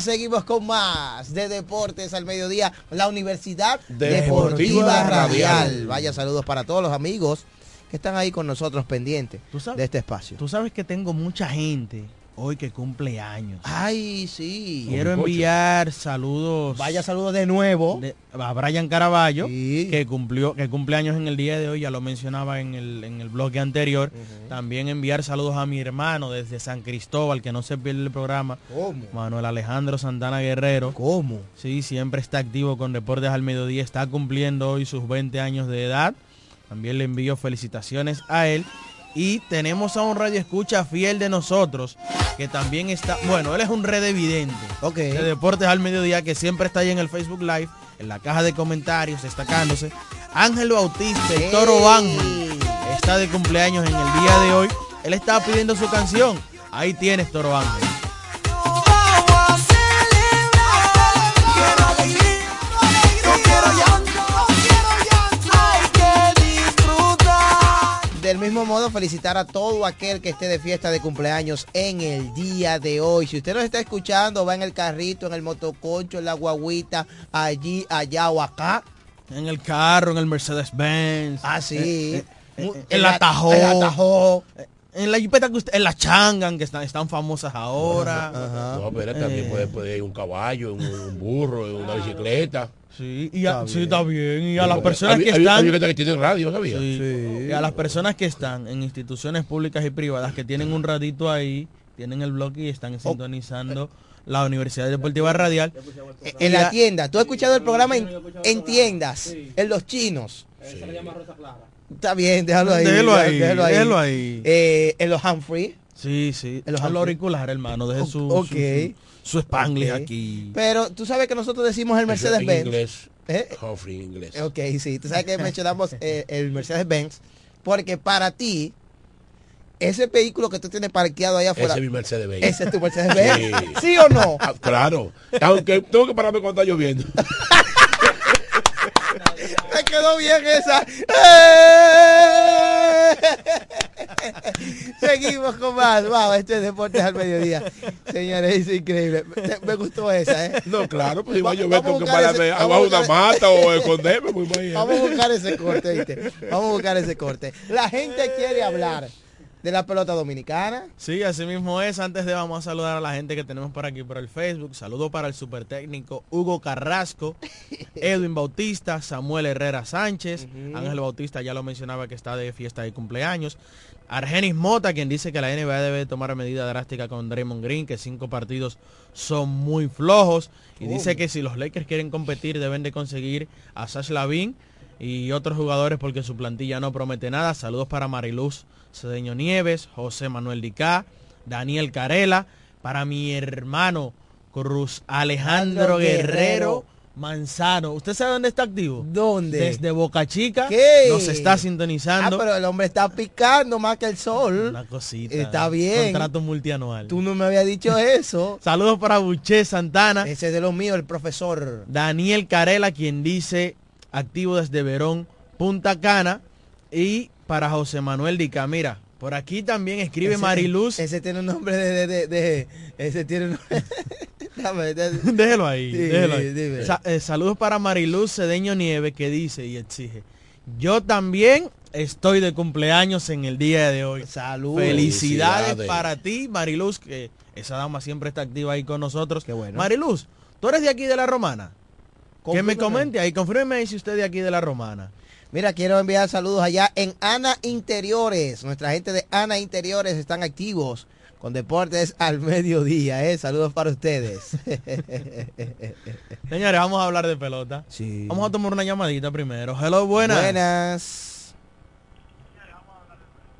Seguimos, seguimos con más de Deportes al Mediodía, la Universidad Deportiva, Deportiva Radial. Radial. Vaya saludos para todos los amigos que están ahí con nosotros pendientes ¿Tú sabes? de este espacio. Tú sabes que tengo mucha gente hoy que cumple años. Ay, sí. Quiero enviar saludos. Vaya saludos de nuevo. a Brian Caraballo, que cumplió, que cumple años en el día de hoy, ya lo mencionaba en el, en el bloque anterior. También enviar saludos a mi hermano desde San Cristóbal, que no se pierde el programa. ¿Cómo? Manuel Alejandro Santana Guerrero. ¿Cómo? Sí, siempre está activo con Deportes al Mediodía, está cumpliendo hoy sus 20 años de edad. También le envío felicitaciones a él. Y tenemos a un radio escucha fiel de nosotros, que también está, bueno, él es un red evidente okay. de Deportes al Mediodía, que siempre está ahí en el Facebook Live, en la caja de comentarios, destacándose. Ángel Bautista, el toro Ángel, está de cumpleaños en el día de hoy. Él estaba pidiendo su canción. Ahí tienes, Toro Ángel. Mismo modo felicitar a todo aquel que esté de fiesta de cumpleaños en el día de hoy. Si usted nos está escuchando, va en el carrito, en el motoconcho, en la guaguita, allí, allá o acá. En el carro, en el Mercedes Benz. Ah, sí. Eh, eh, eh, en la Tajo. En la Tajo. En la jipeta que usted, en la Changan, que están, están famosas ahora. No, pero también puede, puede ir un caballo, un, un burro, una bicicleta. Sí, y a, sí, está bien. Y a las personas que están. que tienen radio, ¿sabía? Sí, Y a las personas que están en instituciones públicas y privadas que tienen un ratito ahí, tienen el bloque y están sintonizando la Universidad Deportiva Radial. En la tienda. ¿Tú has escuchado el programa en, tiendas? En los chinos. Está bien, déjalo ahí. Déjalo ahí. Déjalo ahí. Eh, en los Humphrey. Sí, sí. En los auriculares, hermano. Deje su, okay su Spanglish aquí. Pero tú sabes que nosotros decimos el Mercedes Benz. En inglés. ¿Eh? en inglés. Ok, sí. Tú sabes que mencionamos eh, el Mercedes Benz. Porque para ti, ese vehículo que tú tienes parqueado allá afuera. Ese es mi Mercedes Benz. Ese es tu Mercedes Benz. ¿Sí, o no? Ah, claro. Aunque tengo que pararme cuando está lloviendo. Me quedó bien esa. Seguimos con más. Wow, este es Deportes al Mediodía. Señores, es increíble. Me gustó esa, ¿eh? No, claro, pues iba a llover, tengo que pararme abajo una mata o esconderme. Muy vamos a buscar ese corte, ¿viste? Vamos a buscar ese corte. La gente quiere hablar de la pelota dominicana. Sí, así mismo es. Antes de vamos a saludar a la gente que tenemos por aquí por el Facebook. Saludo para el super técnico Hugo Carrasco, Edwin Bautista, Samuel Herrera Sánchez, Ángel Bautista ya lo mencionaba que está de fiesta de cumpleaños. Argenis Mota, quien dice que la NBA debe tomar medida drástica con Draymond Green, que cinco partidos son muy flojos. Y dice que si los Lakers quieren competir deben de conseguir a Sash Lavin y otros jugadores porque su plantilla no promete nada. Saludos para Mariluz Cedeño Nieves, José Manuel Dicá, Daniel Carela, para mi hermano Cruz Alejandro Guerrero Manzano. ¿Usted sabe dónde está activo? ¿Dónde? Desde Boca Chica. ¿Qué? Nos está sintonizando. Ah, pero el hombre está picando más que el sol. Una cosita. Está bien. Contrato multianual. Tú no me habías dicho eso. Saludos para Buché Santana. Ese es de los míos, el profesor. Daniel Carela, quien dice activo desde Verón, Punta Cana. Y para José Manuel Dica, mira, por aquí también escribe Mariluz. Ese tiene un nombre de, de, ese tiene un déjelo ahí, déjelo ahí. Eh, saludos para Mariluz Cedeño Nieve que dice y exige. Yo también estoy de cumpleaños en el día de hoy. Saludos. Felicidades, para ti, Mariluz, que esa dama siempre está activa ahí con nosotros. Qué bueno. Mariluz, ¿tú eres de aquí de la Romana? Que me comente ahí, confírmeme si usted es de aquí de la Romana. Mira, quiero enviar saludos allá en Ana Interiores. Nuestra gente de Ana Interiores están activos con deportes al mediodía. ¿eh? Saludos para ustedes. Señores, vamos a hablar de pelota. Sí. Vamos a tomar una llamadita primero. Hello, buenas. Buenas.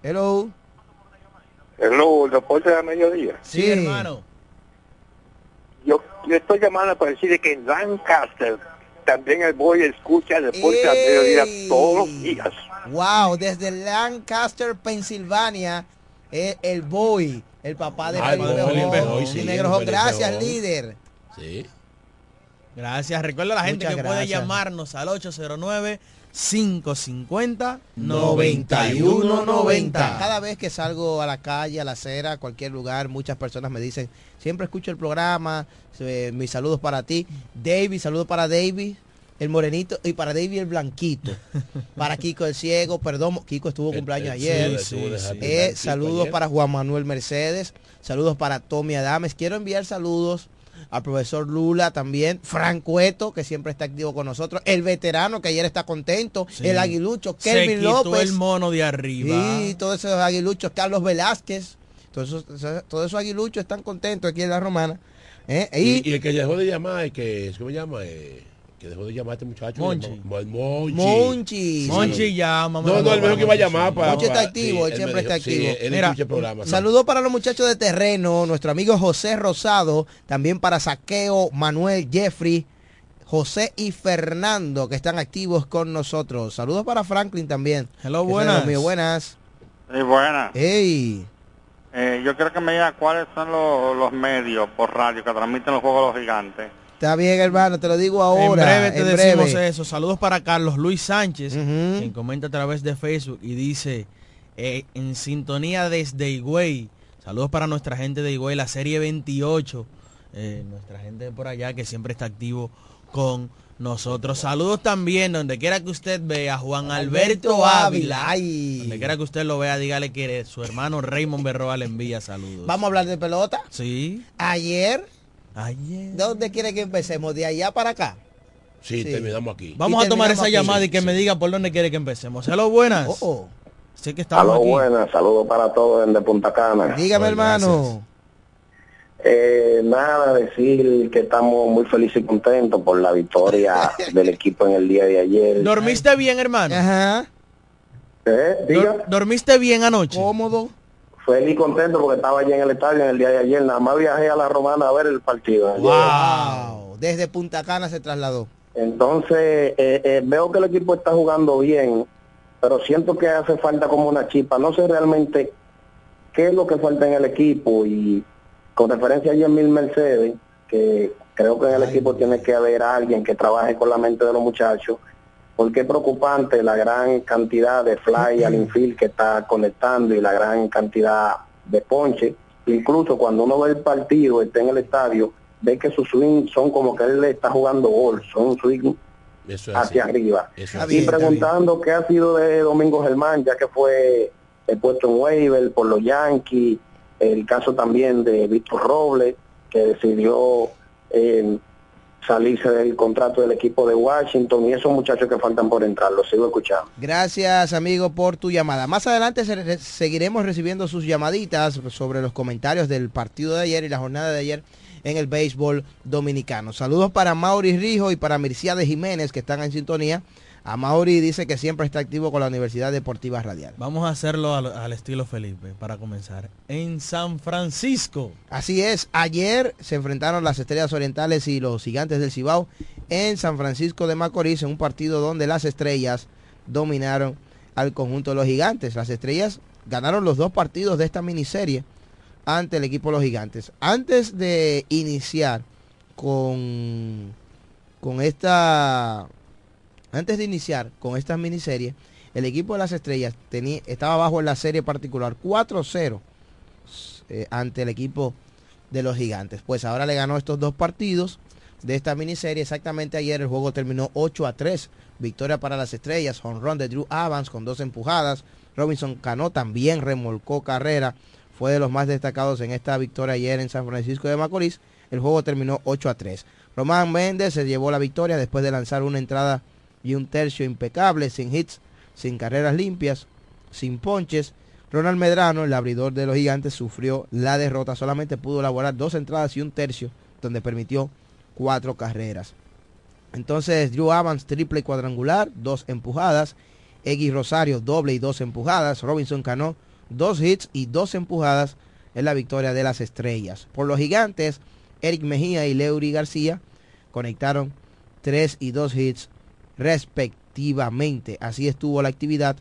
Hello. Hello, deporte al mediodía. Sí, hermano. Yo, yo estoy llamando para decir que en Lancaster también el boy escucha deporte al mediodía todos los días. Wow, desde Lancaster, Pensilvania, eh, el boy, el papá de Felipe, Negro, gracias líder. Sí. Gracias. Recuerda a la gente que puede llamarnos al 809 550 9190. Cada vez que salgo a la calle, a la acera, a cualquier lugar, muchas personas me dicen, siempre escucho el programa, mis saludos para ti. David, saludos para David, el morenito, y para David el blanquito. para Kiko el ciego, perdón, Kiko estuvo cumpleaños ayer. Sí, sí, eh, saludos para Juan Manuel Mercedes. Saludos para Tommy Adames. Quiero enviar saludos al profesor Lula también, Francueto, que siempre está activo con nosotros, el veterano que ayer está contento, Sí. el aguilucho, Se Kelvin quitó López. el mono de arriba. Sí, todos esos aguiluchos, Carlos Velázquez, todos esos, todos esos aguiluchos están contentos aquí en la romana. ¿eh? Y, Y, y el que dejó de llamar, el que, ¿cómo se llama? Eh, que dejó de llamar a este muchacho. Monchi. Monchi. Monchi. Monchi llama. No, no, el mejor que iba a llamar para. Monchi está activo, él siempre está sí, activo. él Mira, escucha el programa. sí. Saludos para los muchachos de terreno, nuestro amigo José Rosado, también para Saqueo, Manuel, Jeffrey, José y Fernando, que están activos con nosotros. Saludos para Franklin también. Hello, buenas. míos. buenas. Sí, buenas. Ey, Eh, yo quiero que me diga cuáles son los, los medios por radio que transmiten los juegos de los gigantes. Está bien hermano, te lo digo ahora. en breve te en decimos breve. eso. Saludos para Carlos Luis Sánchez, quien comenta a través de Facebook y dice, eh, en sintonía desde Higüey. Saludos para nuestra gente de Higüey, la serie 28. eh, nuestra gente por allá que siempre está activo con nosotros. Saludos también, donde quiera que usted vea, Juan Alberto. Ávila, ay. Donde quiera que usted lo vea, dígale que su hermano Raymond Berroa le envía saludos. Vamos a hablar de pelota. Sí. Ayer, Ayer. ¿dónde quiere que empecemos? ¿De allá para acá? Sí, Sí. terminamos aquí. Vamos Y a tomar esa aquí. llamada y que me diga por dónde quiere que empecemos. Hello, buenas. Oh, Sé que estamos Aló, aquí. buenas, saludos para todos desde Punta Cana. Dígame, hermano. Eh, nada, decir que estamos muy felices y contentos por la victoria del equipo en el día de ayer. ¿Dormiste bien, hermano? Ajá. ¿Eh? Diga. Dor- ¿Dormiste bien anoche? Cómodo. Feliz y contento porque estaba allí en el estadio en el día de ayer. Nada más viajé a la Romana a ver el partido. Wow. Desde Punta Cana se trasladó. Entonces, eh, eh, veo que el equipo está jugando bien, pero siento que hace falta como una chispa. No sé realmente qué es lo que falta en el equipo y con referencia a Yemil Mercedes, que creo que en el equipo tiene que haber alguien que trabaje con la mente de los muchachos, porque es preocupante la gran cantidad de fly al infield que está conectando y la gran cantidad de ponche. Incluso cuando uno ve el partido, está en el estadio, ve que sus swing son como que él le está jugando gol, son swing Eso es hacia así. arriba. Eso Y bien, preguntando qué ha sido de Domingo Germán, ya que fue eh, puesto en waiver por los Yankees, el caso también de Víctor Robles, que decidió eh, salirse del contrato del equipo de Washington, y esos muchachos que faltan por entrar, los sigo escuchando. Gracias, amigo, por tu llamada. Más adelante se- re- seguiremos recibiendo sus llamaditas sobre los comentarios del partido de ayer y la jornada de ayer en el béisbol dominicano. Saludos para Mauri Rijo y para Mirciades Jiménez, que están en sintonía. A Mauri dice que siempre está activo con la Universidad Deportiva Radial. Vamos a hacerlo al, al estilo Felipe para comenzar. En San Francisco. Así es, ayer se enfrentaron las Estrellas Orientales y los Gigantes del Cibao en San Francisco de Macorís en un partido donde las Estrellas dominaron al conjunto de los Gigantes. Las Estrellas ganaron los dos partidos de esta miniserie ante el equipo de los Gigantes. Antes de iniciar con, con esta antes de iniciar con esta miniserie, el equipo de las estrellas tenía, estaba abajo en la serie particular 4-0 eh, ante el equipo de los gigantes. Pues ahora le ganó estos dos partidos de esta miniserie. Exactamente ayer el juego terminó 8 a 3. Victoria para las estrellas. Home run de Drew Evans con dos empujadas. Robinson Cano también remolcó carrera. Fue de los más destacados en esta victoria ayer en San Francisco de Macorís. El juego terminó 8 a 3. Román Méndez se llevó la victoria después de lanzar una entrada y un tercio impecable, sin hits, sin carreras limpias, sin ponches. Ronald Medrano, el abridor de los gigantes, sufrió la derrota. Solamente pudo elaborar dos entradas y un tercio, donde permitió cuatro carreras. Entonces, Drew Evans, triple y cuadrangular, dos empujadas. Eggy Rosario, doble y dos empujadas. Robinson Cano, dos hits y dos empujadas en la victoria de las estrellas. Por los gigantes, Eric Mejía y Leury García conectaron tres y dos hits respectivamente. Así estuvo la actividad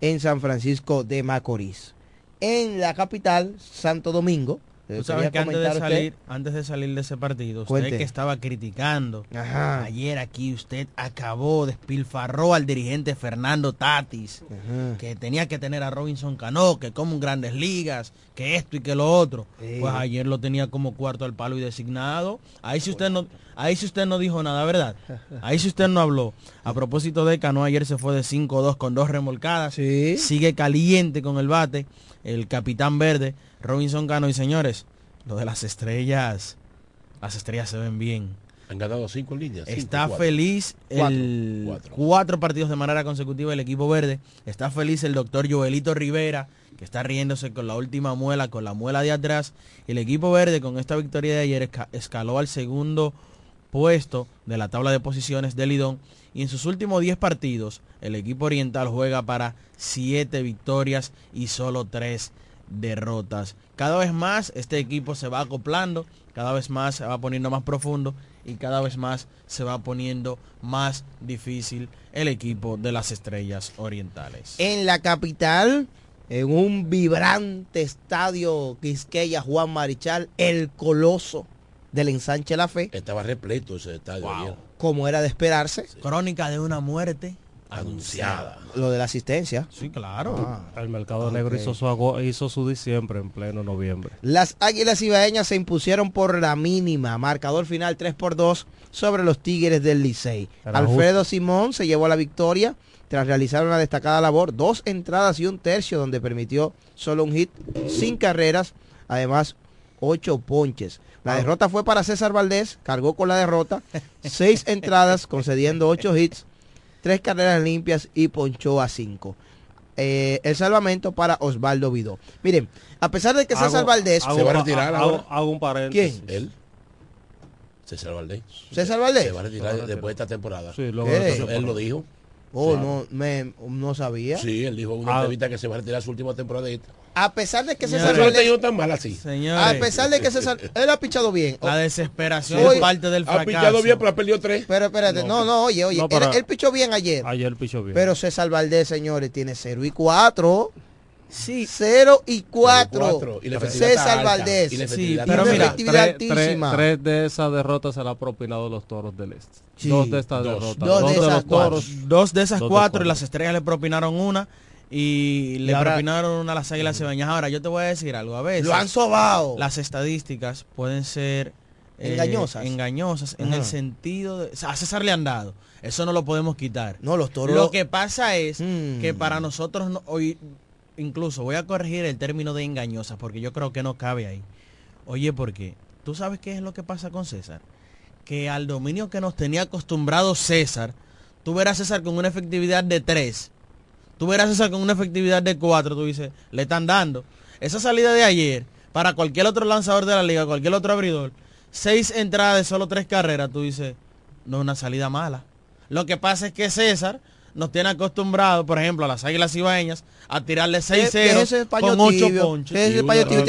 en San Francisco de Macorís. En la capital, Santo Domingo. Tú sabes que antes de, salir, antes de salir de ese partido, usted Cuente. que estaba criticando, Ajá. ayer aquí usted acabó, despilfarró al dirigente Fernando Tatis, Ajá. que tenía que tener a Robinson Cano, que como en grandes ligas, que esto y que lo otro. Sí. Pues ayer lo tenía como cuarto al palo y designado. Ahí si usted no, ahí si usted no dijo nada, ¿verdad? Ahí si usted no habló. A propósito de Cano, ayer se fue de 5-2 con dos remolcadas. Sigue caliente con el bate. El capitán verde, Robinson Cano. Y señores, lo de las estrellas, las estrellas se ven bien. Han ganado cinco líneas. cinco, Está cuatro. feliz el Cuatro. cuatro. partidos de manera consecutiva el equipo verde. Está feliz el doctor Joelito Rivera, que está riéndose con la última muela, con la muela de atrás. Y el equipo verde con esta victoria de ayer esca- escaló al segundo puesto de la tabla de posiciones del Lidón. Y en sus últimos 10 partidos, el equipo oriental juega para 7 victorias y solo 3 derrotas. Cada vez más este equipo se va acoplando, cada vez más se va poniendo más profundo y cada vez más se va poniendo más difícil el equipo de las estrellas orientales. En la capital, en un vibrante estadio Quisqueya Juan Marichal, el coloso del ensanche La Fe, Estaba repleto ese estadio. Como era de esperarse, Crónica de una muerte Anunciada. lo de la asistencia. Sí, claro. El mercado negro hizo su, hizo su diciembre en pleno noviembre. Las Águilas Ibaeñas se impusieron por la mínima, marcador final 3 por 2 sobre los Tigres del Licey. Era Alfredo Simón se llevó la victoria tras realizar una destacada labor, dos entradas y un tercio donde permitió solo un hit, sin carreras, además ocho ponches. La derrota fue para César Valdés, cargó con la derrota, seis entradas concediendo ocho hits, tres carreras limpias y ponchó a cinco. Eh, el salvamento para Osvaldo Vidó. Miren, a pesar de que César Hago- Valdés hago- Se va a retirar hago- ahora. Hago un paréntesis. ¿Quién? Él. César Valdés. César Valdés. Se va a retirar va a después de esta temporada. Sí, luego él lo dijo. Oh, no, me, no sabía. Sí, él dijo en una Ah. entrevista que se va a retirar su última temporada. A pesar de que César Valdés, tan mal así. Señores, a pesar de que César, él ha pichado bien. la desesperación Hoy- es parte del Ha fracaso. pillado bien, pero ha perdido tres. Pero espérate, no, no, oye, oye, No, él, él pichó bien ayer. Ayer pichó bien. Pero César Valdés, señores, tiene 0 y 4. Sí. 0 y 4. cuatro. Y la efectividad está César. Valdés. Y la Sí, efectividad pero mira, tres, tres- altísima. tres de esas derrotas se la han propinado los toros del este. Sí. Dos de estas Dos. derrotas. Dos Dos, de de, esas los toros. Dos de esas Dos de cuatro y las estrellas le propinaron una y le Y ahora- propinaron una a las águilas cibaeñas. Ahora yo te voy a decir algo, a veces Lo han sobado. las estadísticas pueden ser eh, Engañosas. engañosas en el sentido de, o sea, a César le han dado. Eso no lo podemos quitar. No, los toros. Lo que pasa es Mm. que para nosotros no- hoy incluso voy a corregir el término de engañosa porque yo creo que no cabe ahí. Oye, ¿por qué? ¿Tú sabes qué es lo que pasa con César? Que al dominio que nos tenía acostumbrado César, tú verás a César con una efectividad de 3. Tú verás a César con una efectividad de 4, tú dices, le están dando. Esa salida de ayer, para cualquier otro lanzador de la liga, cualquier otro abridor, seis entradas de solo tres carreras, tú dices, no es una salida mala. Lo que pasa es que César nos tiene acostumbrado, por ejemplo, a las águilas ibaeñas, a tirarle 6-0 Ese es paño con 8 tibio. ponches. Es. Tiene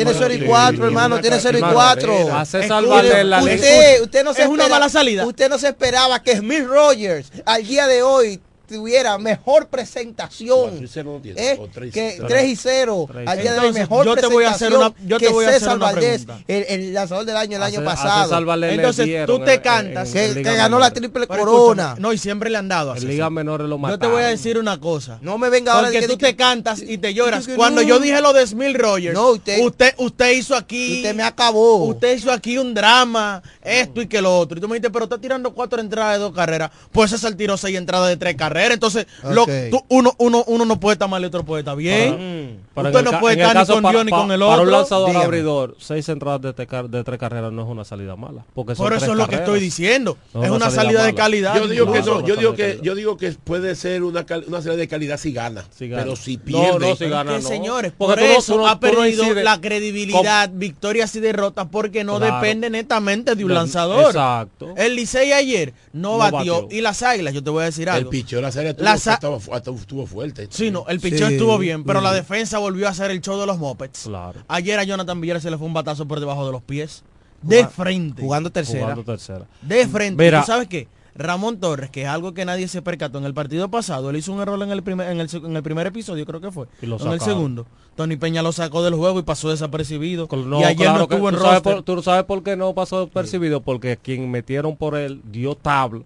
una- 0 y sí, 4, y hermano. Tiene ca- 0 y una 4. carrera. A César ley. Usted, usted no se ¿Es una mala salida? Usted no se esperaba que Smith Rogers al día de hoy tuviera mejor presentación. Y cero no tiene, ¿eh? o tres y que cero. 3 y 0 Tres y al día de hoy Entonces, mejor yo te voy a hacer presentación una- yo te que voy a hacer César una Valdés pregunta. el, el lanzador del año el año pasado Entonces, tú te en- en- cantas en que, ganó la Menor. triple Pero corona no, y siempre le han dado En. Liga Menores lo Yo mataron. te voy a decir una cosa. no me venga ahora Porque que- tú te cantas y te lloras. Cuando no. yo dije lo de Smil Rogers, No, usted- usted, usted hizo aquí, usted me acabó usted hizo aquí un drama, esto y que lo otro. Y tú me dijiste, pero está tirando cuatro entradas de dos carreras. Pues César tiró seis entradas de tres carreras. Entonces, lo- tú- uno, uno, uno no puede estar mal y otro puede estar bien. Pero Usted en el no puede el estar ni caso con para- Dios ni con el Para un otro. lanzador Dígame. abridor, seis entradas de, te- de tres carreras no es una salida mala. Porque son Por eso tres es lo que estoy diciendo. No es una una salida salida de calidad. Yo digo que no, yo digo que yo digo que puede ser una, cal- una salida de calidad si gana, Si gana. pero si pierde no, si gana, señores, Porque por eso ha perdido la credibilidad, victorias y derrotas, porque no depende netamente de un lanzador. exacto. El Licey ayer no, batió. Y las águilas, yo te voy a decir el algo. La serie La tuvo, sa- estaba fu- hasta estuvo fuerte. Sí, no, el picheo Sí, estuvo bien, pero sí. la defensa volvió a hacer el show de los mopeds. Claro. Ayer a Jonathan Villar se le fue un batazo por debajo de los pies. De Juga- frente. jugando tercera Jugando tercera. De frente. Mira. ¿Tú sabes qué? Ramón Torres, que es algo que nadie se percató en el partido pasado, él hizo un error en el primer, en el, en el primer episodio, creo que fue. Y lo en el segundo. Tony Peña lo sacó del juego y pasó desapercibido. No, y ayer claro no que estuvo en tú sabes, por, tú sabes por qué no pasó percibido, porque quien metieron por él dio tabla,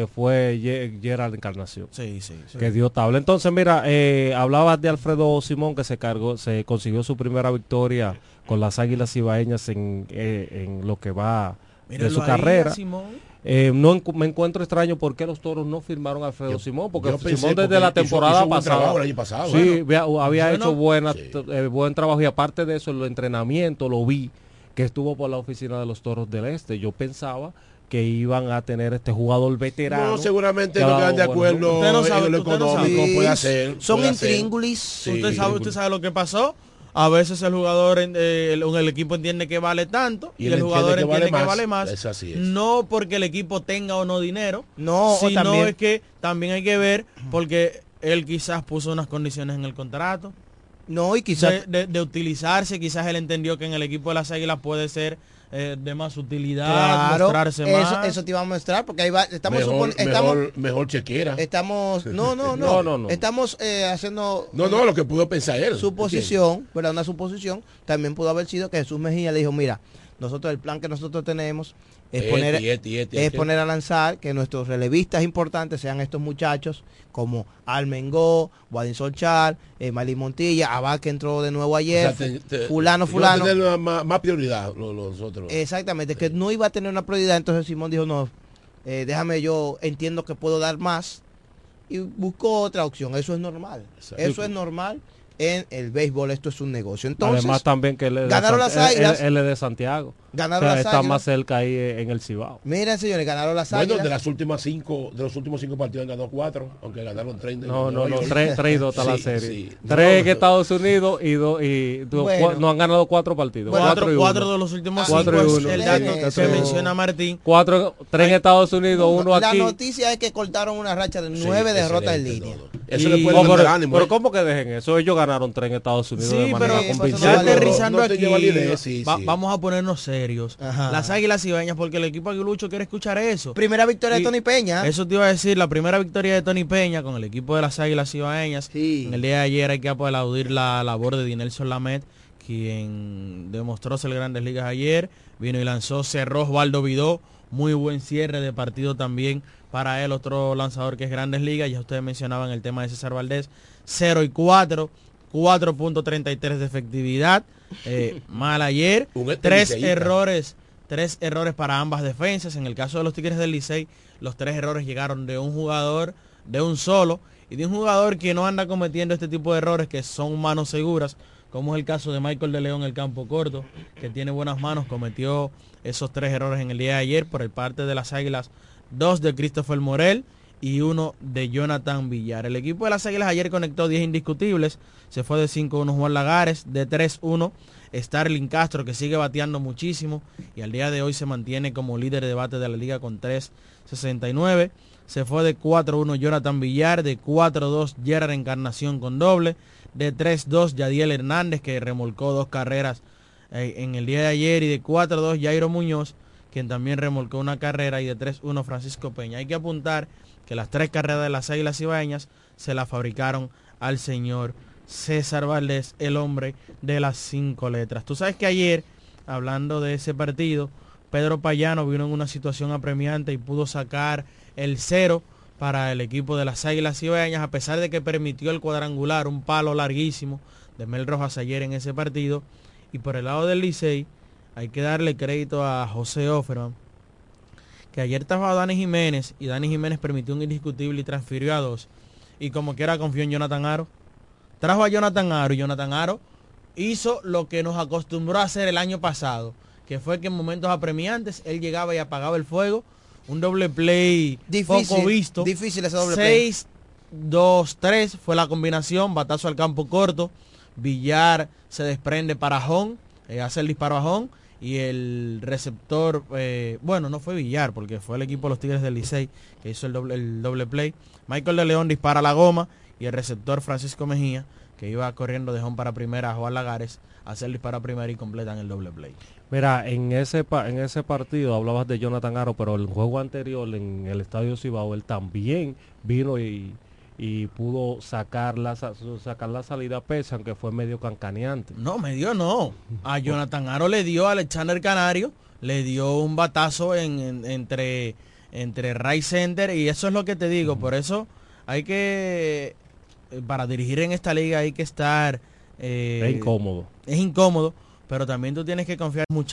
que fue Ye- Gerald Encarnación. Sí, sí, sí. Que dio tabla. Entonces, mira, eh, hablabas de Alfredo Simón, que se cargó, se consiguió su primera victoria con las Águilas Ibaeñas en, eh, en lo que va Mírenlo su ahí, carrera. a Simón. Eh, no me encuentro extraño por qué los toros no firmaron a Alfredo Simón, porque Simón desde porque la hizo- temporada hizo buen pasada trabajo el año pasado. sí, Bueno, había, bueno, hecho buena, eh, buen trabajo y aparte de eso, el entrenamiento lo vi que estuvo por la oficina de los toros del Este. Yo pensaba que iban a tener este jugador veterano. No, seguramente que no quedan de acuerdo. Usted no sabe, en lo no puede hacer. Son intríngulis. Sí, usted, sabe, usted sabe lo que pasó. A veces el jugador, en- eh, el, el equipo entiende que vale tanto y, Y el entiende jugador que entiende vale que vale más. Es así es. No porque el equipo tenga o no dinero, No, sino también- es que también hay que ver porque él quizás puso unas condiciones en el contrato. No, y quizás de, de- de utilizarse, quizás él entendió que en el equipo de las Águilas puede ser eh, de más utilidad, Claro, mostrarse eso, más. eso te iba a mostrar porque ahí va, estamos Mejor, estamos mejor, mejor chequera. estamos no no no, No, no, no. estamos eh, haciendo No, no, lo que pudo pensar él. suposición, pero una suposición también pudo haber sido que Jesús Mejía le dijo, mira, nosotros el plan que nosotros tenemos es Este, poner este, este, es poner a lanzar que nuestros relevistas importantes sean estos muchachos como Almengó, Guadin Solchar, eh, Malí Montilla, Abad que entró de nuevo O ayer, sea, te- te- fulano, fulano. tener una- más, más prioridad los, los otros. Exactamente, que no iba a tener una prioridad, entonces Simón dijo, no, eh, déjame yo, entiendo que puedo dar más y buscó otra opción, eso es normal, Exacto. eso es normal en el béisbol, esto es un negocio. Entonces, Además también que él es, de ganaron las él- él- Águilas. él es de Santiago. Ganaron O sea, las está Águilas. más cerca ahí en el Cibao. miren señores, ganaron las Bueno, águilas. de las últimas cinco, de los últimos cinco partidos han ganado cuatro, aunque ganaron tres. No, no, no, York. tres, tres y dos está la Sí, serie. sí. Tres No, en Estados Unidos y dos y dos- Bueno. no han ganado cuatro partidos. cuatro, cuatro y cuatro uno. de los últimos Cuatro cinco y uno. el dato Sí, que eso- menciona Martín. Cuatro, tres en Estados Unidos, uno la aquí. noticia es que cortaron una racha de nueve derrotas en línea. Eso Y- le puede No, pero, ánimo. pero ¿eh? ¿cómo que dejen eso? Ellos ganaron tres en Estados Unidos Sí, de manera pero no ya aterrizando No aquí, sí, sí. vamos a ponernos serios. Ajá. Las Águilas Ibañas, porque el equipo aguilucho quiere escuchar eso. Primera victoria de Tony Peña. Eso te iba a decir, la primera victoria de Tony Peña con el equipo de las Águilas Ibaeñas. Sí. En el día de ayer hay que aplaudir la labor de Dinelson Lamet, quien demostró ser grandes ligas ayer. Vino y lanzó, cerró Osvaldo Vidó. Muy buen cierre de partido también para él, otro lanzador que es grandes ligas. Ya ustedes mencionaban el tema de César Valdés. 0 y 4, 4.33 de efectividad. Eh, mal ayer. Tres errores, tres errores para ambas defensas. En el caso de los Tigres del Licey, los tres errores llegaron de un jugador, de un solo, y de un jugador que no anda cometiendo este tipo de errores que son manos seguras, como es el caso de Michael de León, el campo corto, que tiene buenas manos, cometió esos tres errores en el día de ayer por el parte de las Águilas, dos de Christopher Morel y uno de Jonathan Villar. El equipo de las Águilas ayer conectó 10 indiscutibles, se fue de 5-1 Juan Lagares, de 3-1 Starling Castro que sigue bateando muchísimo y al día de hoy se mantiene como líder de bate de la liga con 3.69. Se fue de 4-1 Jonathan Villar, de 4-2 Gerard Encarnación con doble, de 3-2 Yadiel Hernández que remolcó dos carreras eh, en el día de ayer y de 4-2 Jairo Muñoz quien también remolcó una carrera y de 3-1 Francisco Peña. Hay que apuntar que las tres carreras de las Águilas Ibaeñas se las fabricaron al señor César Valdés, el hombre de las cinco letras. Tú sabes que ayer, hablando de ese partido, Pedro Payano vino en una situación apremiante y pudo sacar el cero para el equipo de las Águilas Ibaeñas, a pesar de que permitió el cuadrangular, un palo larguísimo de Mel Rojas ayer en ese partido. Y por el lado del Licey, hay que darle crédito a José Offerman, que ayer estaba Dani Jiménez y Dani Jiménez permitió un indiscutible y transfirió a dos. Y como quiera confió en Jonathan Aro. Trajo a Jonathan Aro y Jonathan Aro hizo lo que nos acostumbró a hacer el año pasado, que fue que en momentos apremiantes él llegaba y apagaba el fuego. Un doble play Difícil, poco visto. difícil ese doble play. 6, 2, 3 fue la combinación, batazo al campo corto. Villar se desprende para Jón, eh, hace el disparo a Jón y el receptor, eh, bueno, no fue Villar porque fue el equipo de los Tigres del Licey que hizo el doble, el doble play. Michael de León dispara la goma y el receptor Francisco Mejía, que iba corriendo de Jón para primera a Juan Lagares, hace el disparo a primera y completan el doble play. Mira, en ese en ese partido hablabas de Jonathan Aro, pero el juego anterior en el Estadio Cibao él también vino y, y pudo sacar la sacar la salida pesa, aunque fue medio cancaneante. No, me dio no. A Jonathan Aro le dio a Alexander Canario, le dio un batazo en, en- entre, entre Ray Center y eso es lo que te digo. Por eso hay que, eh, para dirigir en esta liga hay que estar... eh, Es incómodo. Es incómodo, pero también tú tienes que confiar mucho